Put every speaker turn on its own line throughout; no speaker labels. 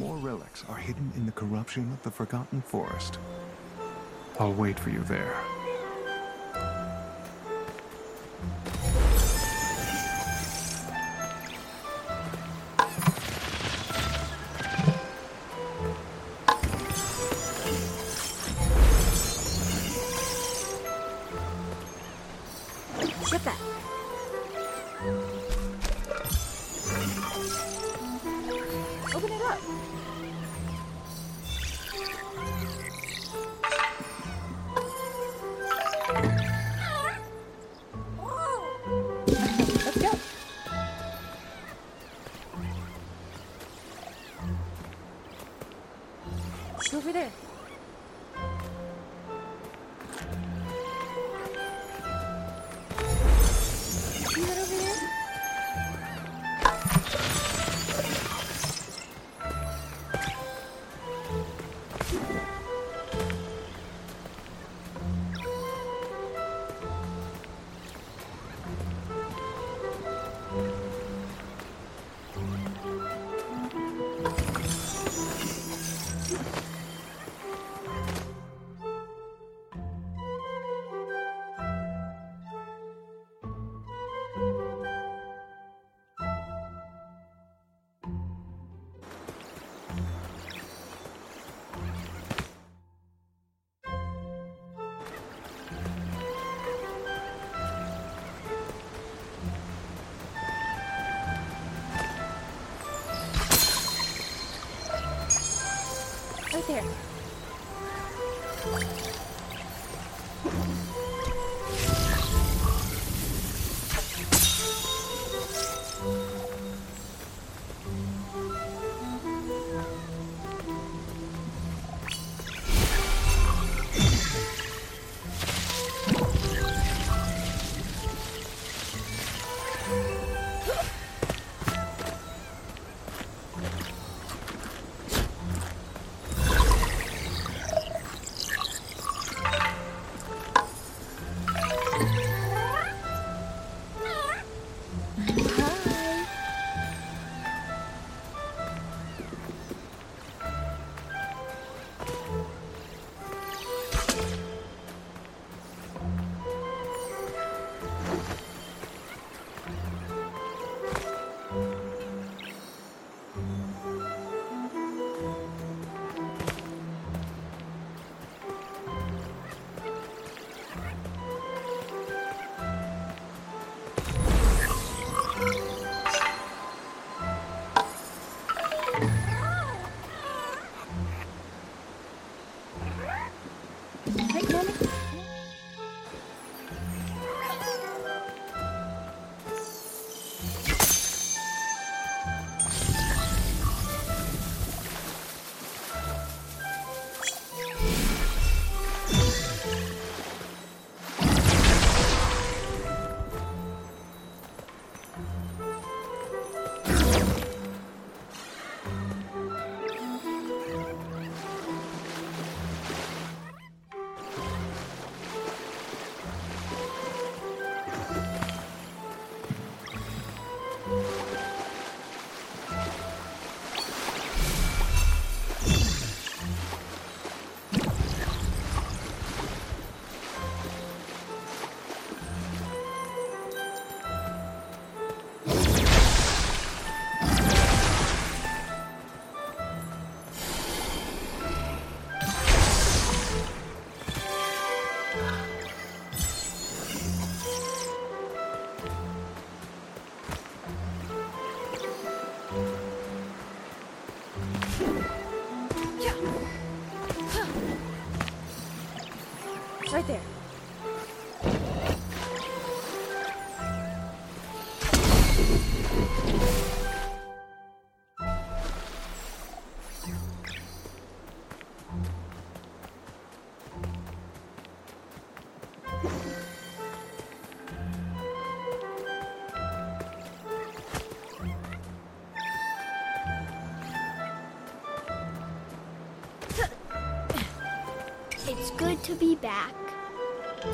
More relics are hidden in the corruption of the Forgotten Forest. I'll wait for you there.
Good to be back.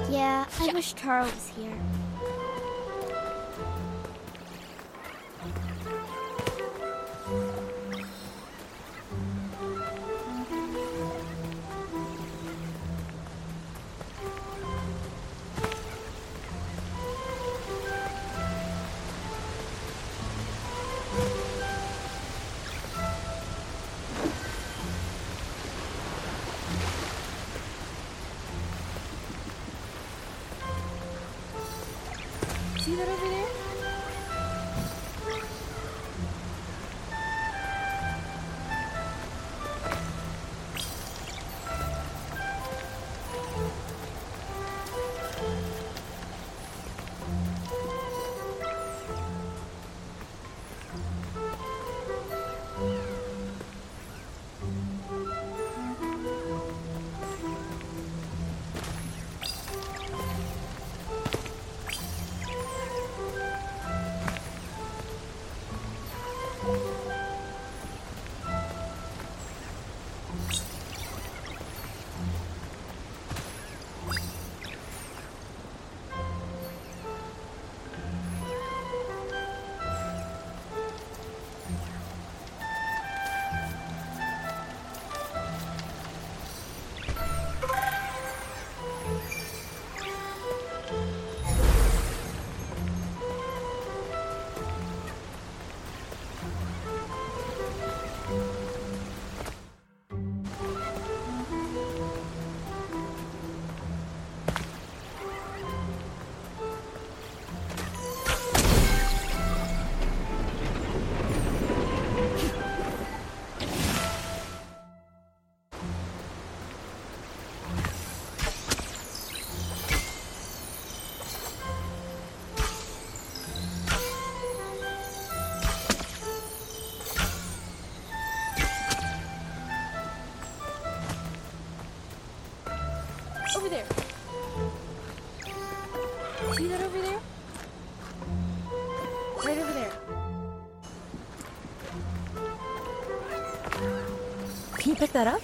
Yeah, I wish Taro was here. Can you pick that up?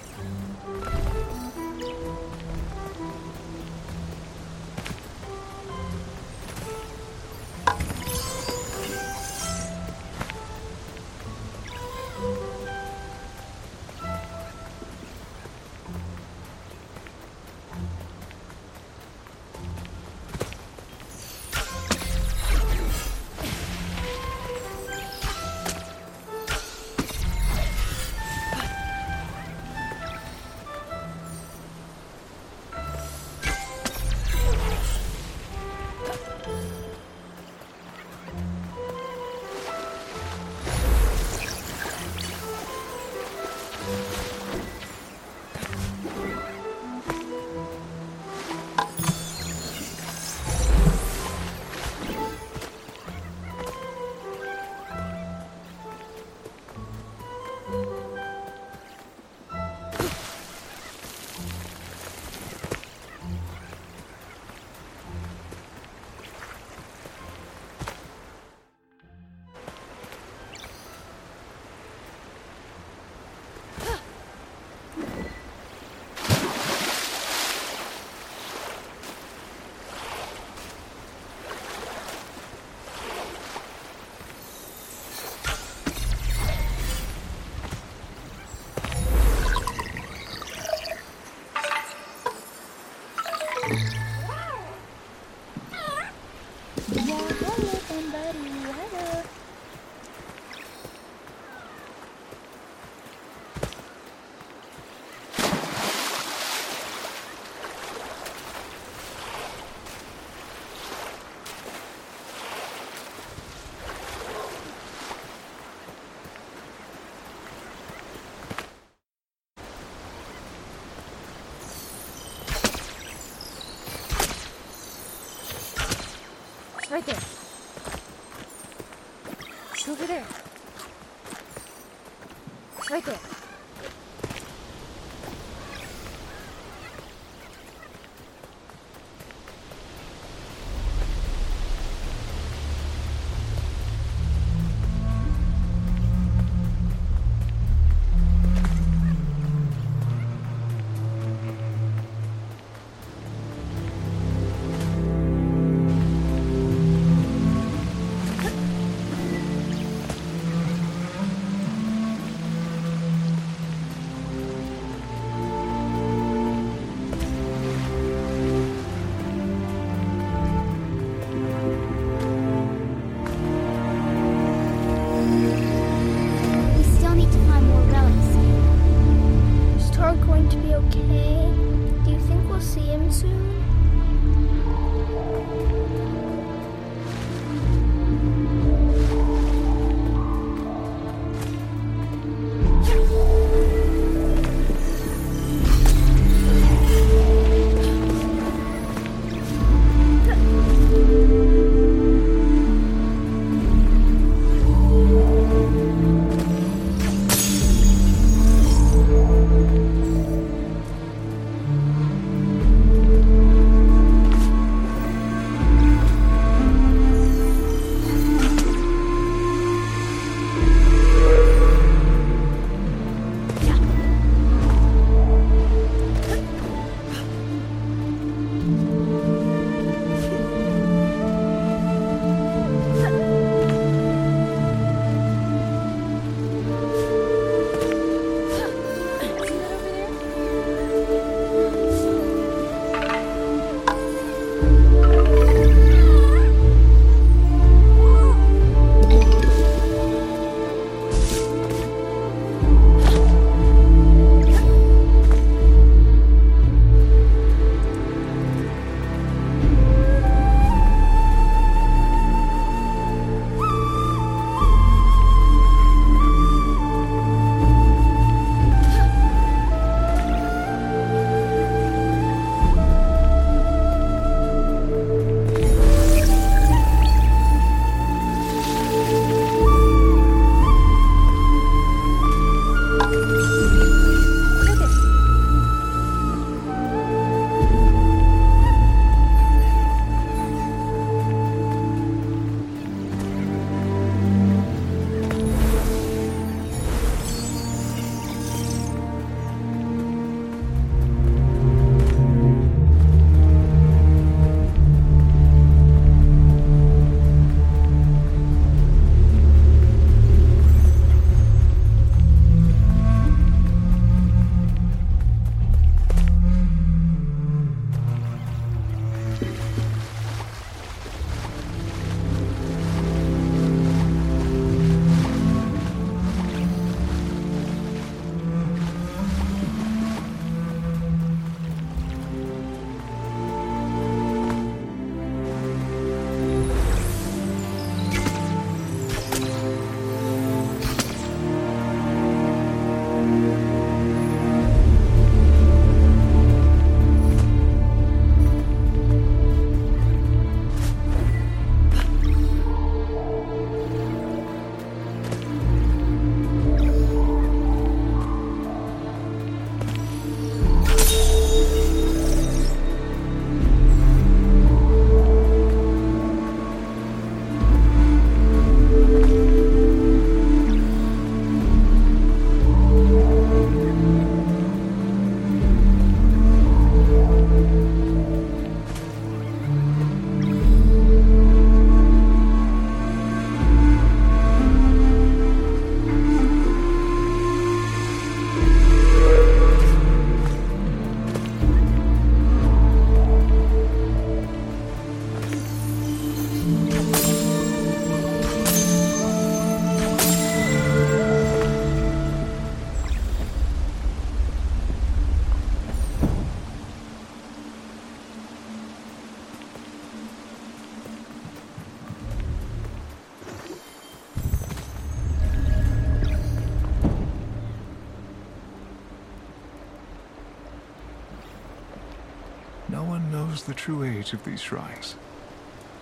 The true age of these shrines.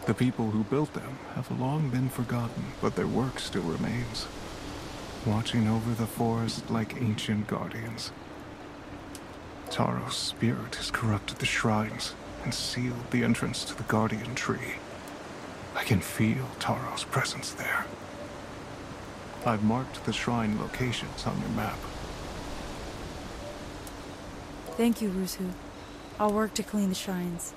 The people who built them have long been forgotten, but their work still remains, watching over the forest like ancient guardians. Taro's spirit has corrupted the shrines and sealed the entrance to the guardian tree. I can feel Taro's presence there. I've marked the shrine locations on your map.
Thank you, Rusu. I'll work to clean the shrines.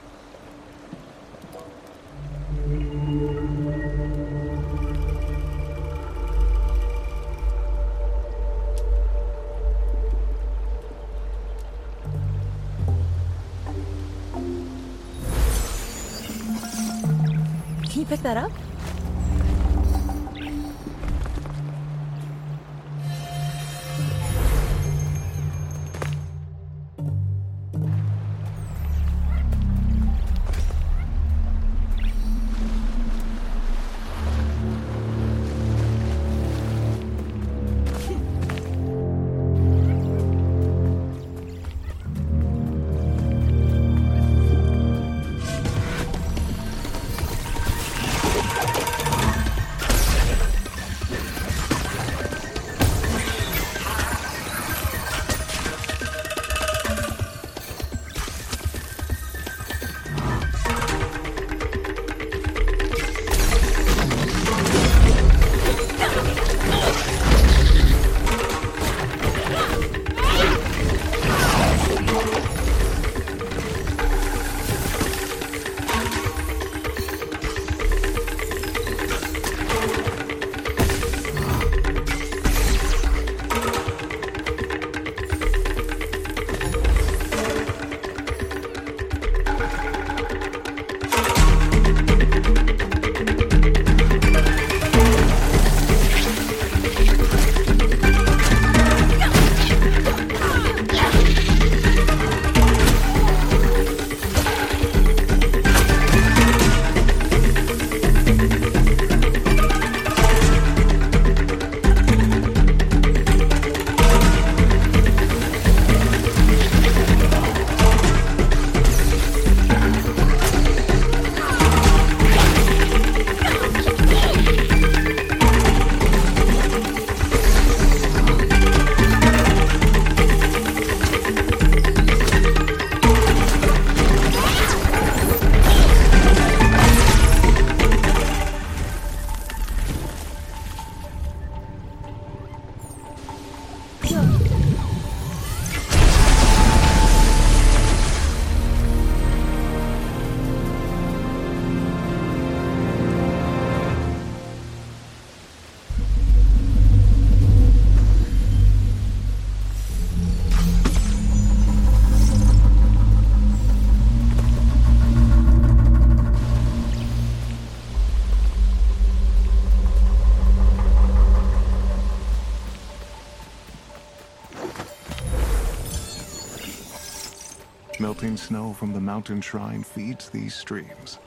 Mountain shrine feeds these streams.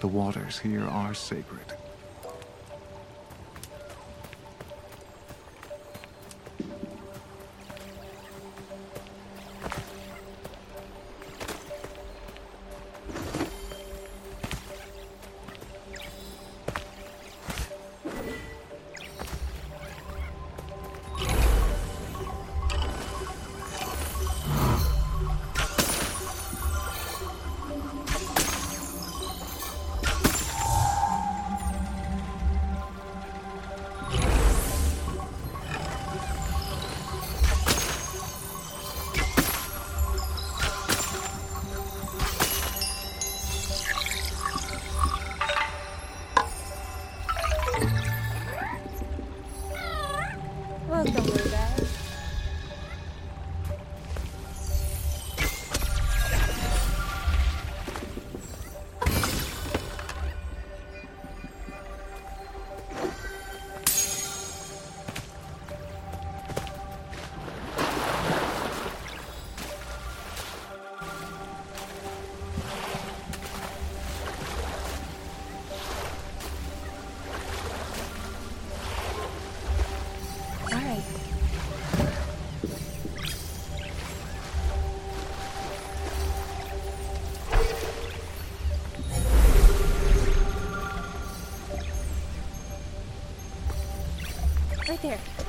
The waters here are sacred.
There.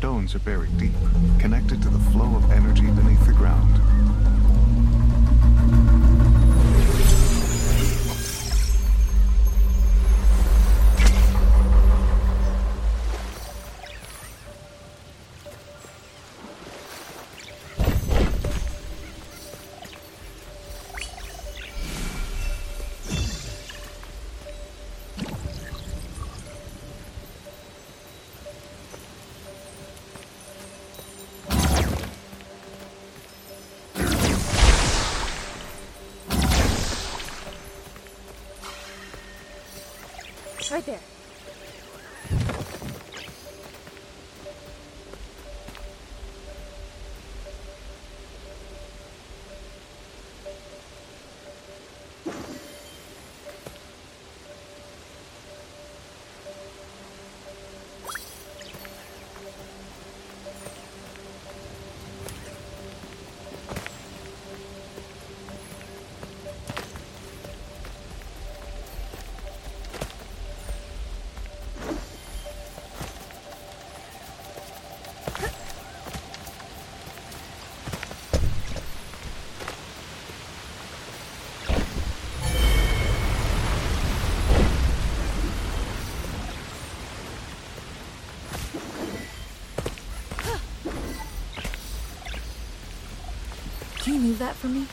Stones are buried deep, connected to the flow of energy beneath the ground.
Right there.
Move that for me?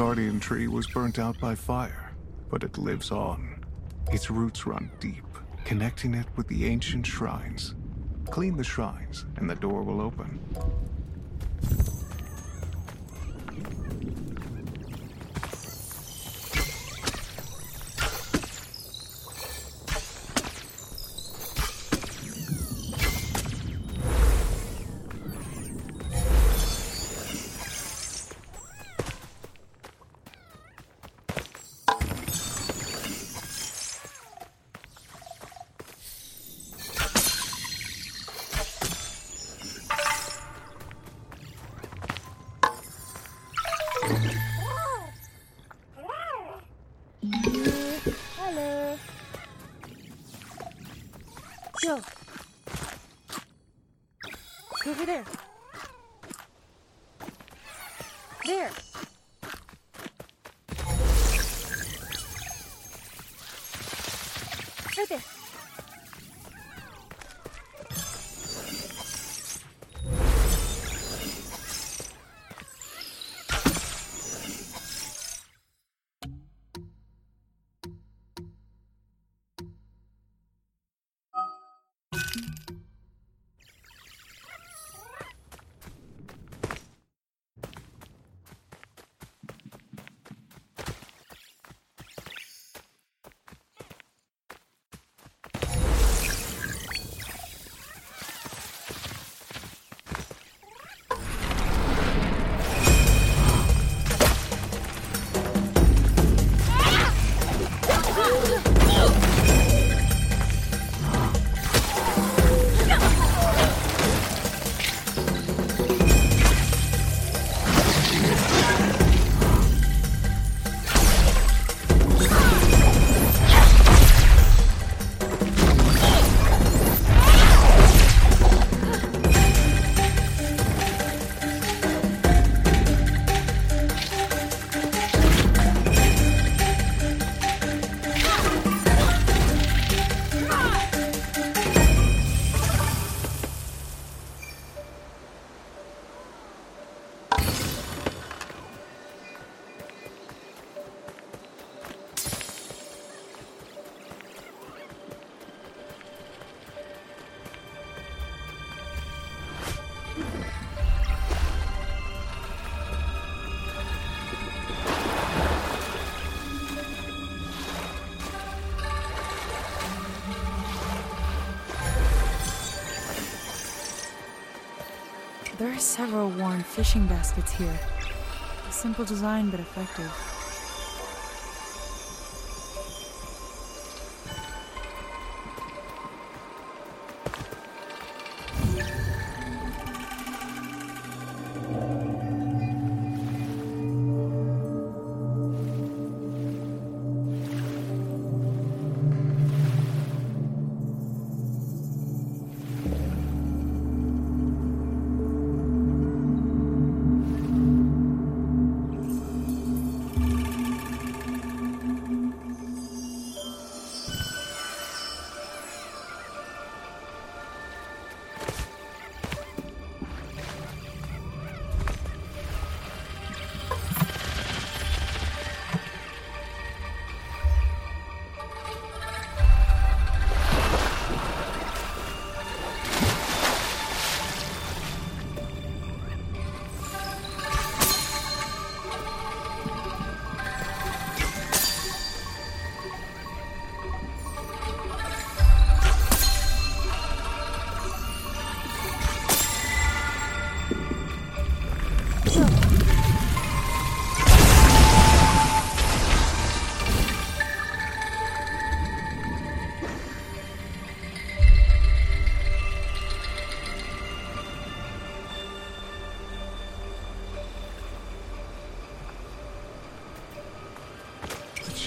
Guardian tree was burnt out by fire, but it lives on. Its roots run deep, connecting it with the ancient shrines. Clean the shrines, and the door will open.
Right
are several worn fishing baskets here. A simple design, but effective.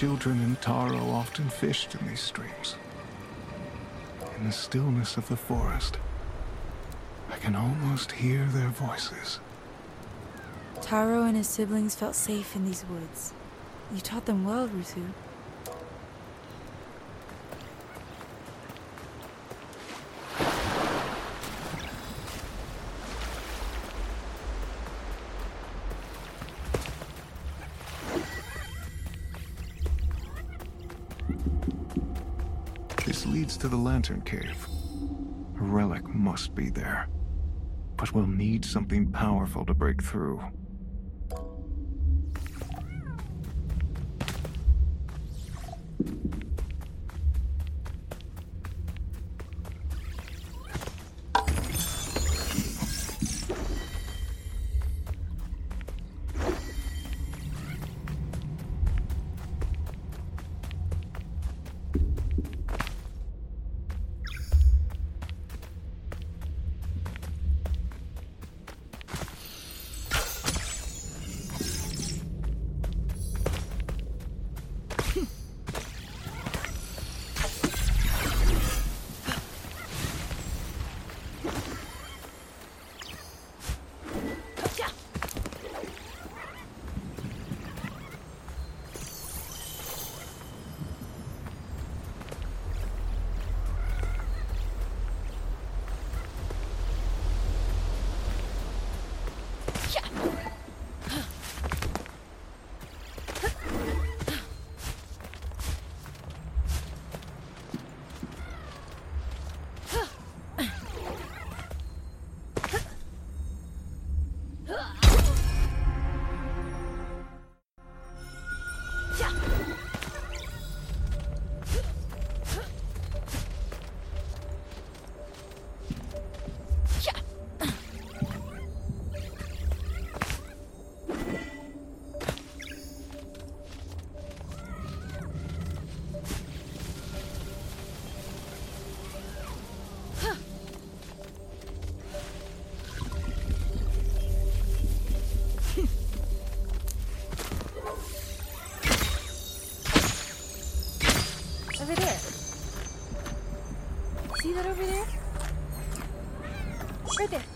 Children in Taro often fished in these streams. In the stillness of the forest, I can almost hear their voices.
Taro and his siblings felt safe in these woods. You taught them well, Rusu.
Lantern Cave. A relic must be there. But we'll need something powerful to break through.
Over there. See that over there? Right there.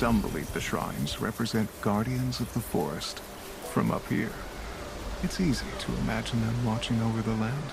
Some believe the shrines represent guardians of the forest from up here. It's easy to imagine them watching over the land.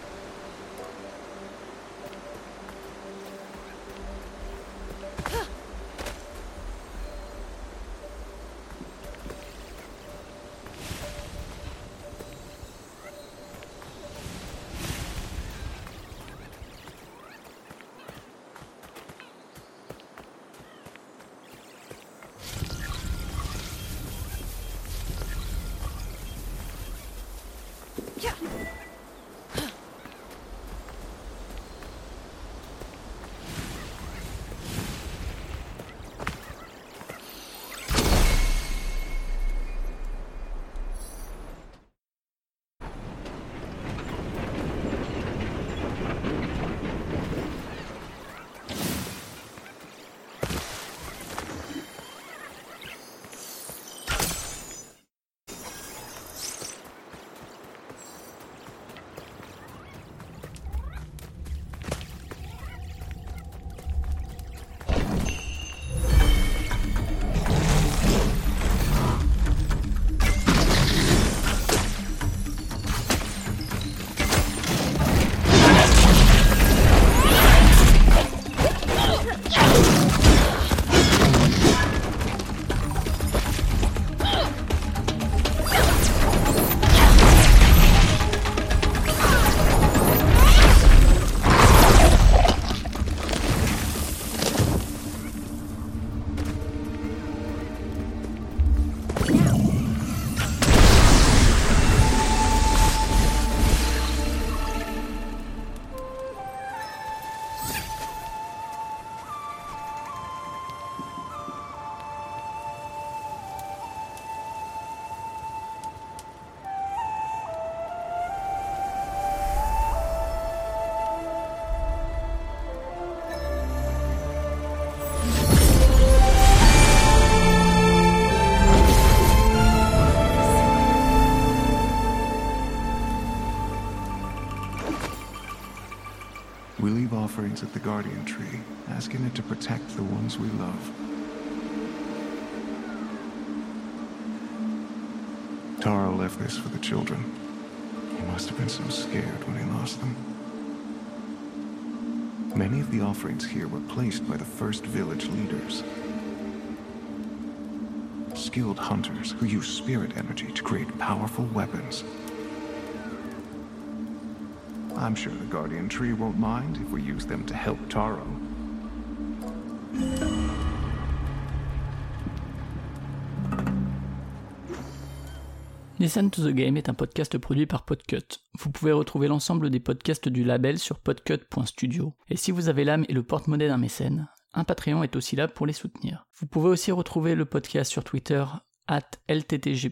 Offerings at the Guardian Tree, asking it to protect the ones we love. Taro left this for the children. He must have been so scared when he lost them. Many of the offerings here were placed by the first village leaders. Skilled hunters who use spirit energy to create powerful weapons. I'm sure the Guardian Tree won't mind if we use them to help Taro.
Listen to the Game est un podcast produit par Podcut. Vous pouvez retrouver l'ensemble des podcasts du label sur podcut.studio. Et si vous avez l'âme et le porte-monnaie d'un mécène, un Patreon est aussi là pour les soutenir. Vous pouvez aussi retrouver le podcast sur Twitter, at LTTG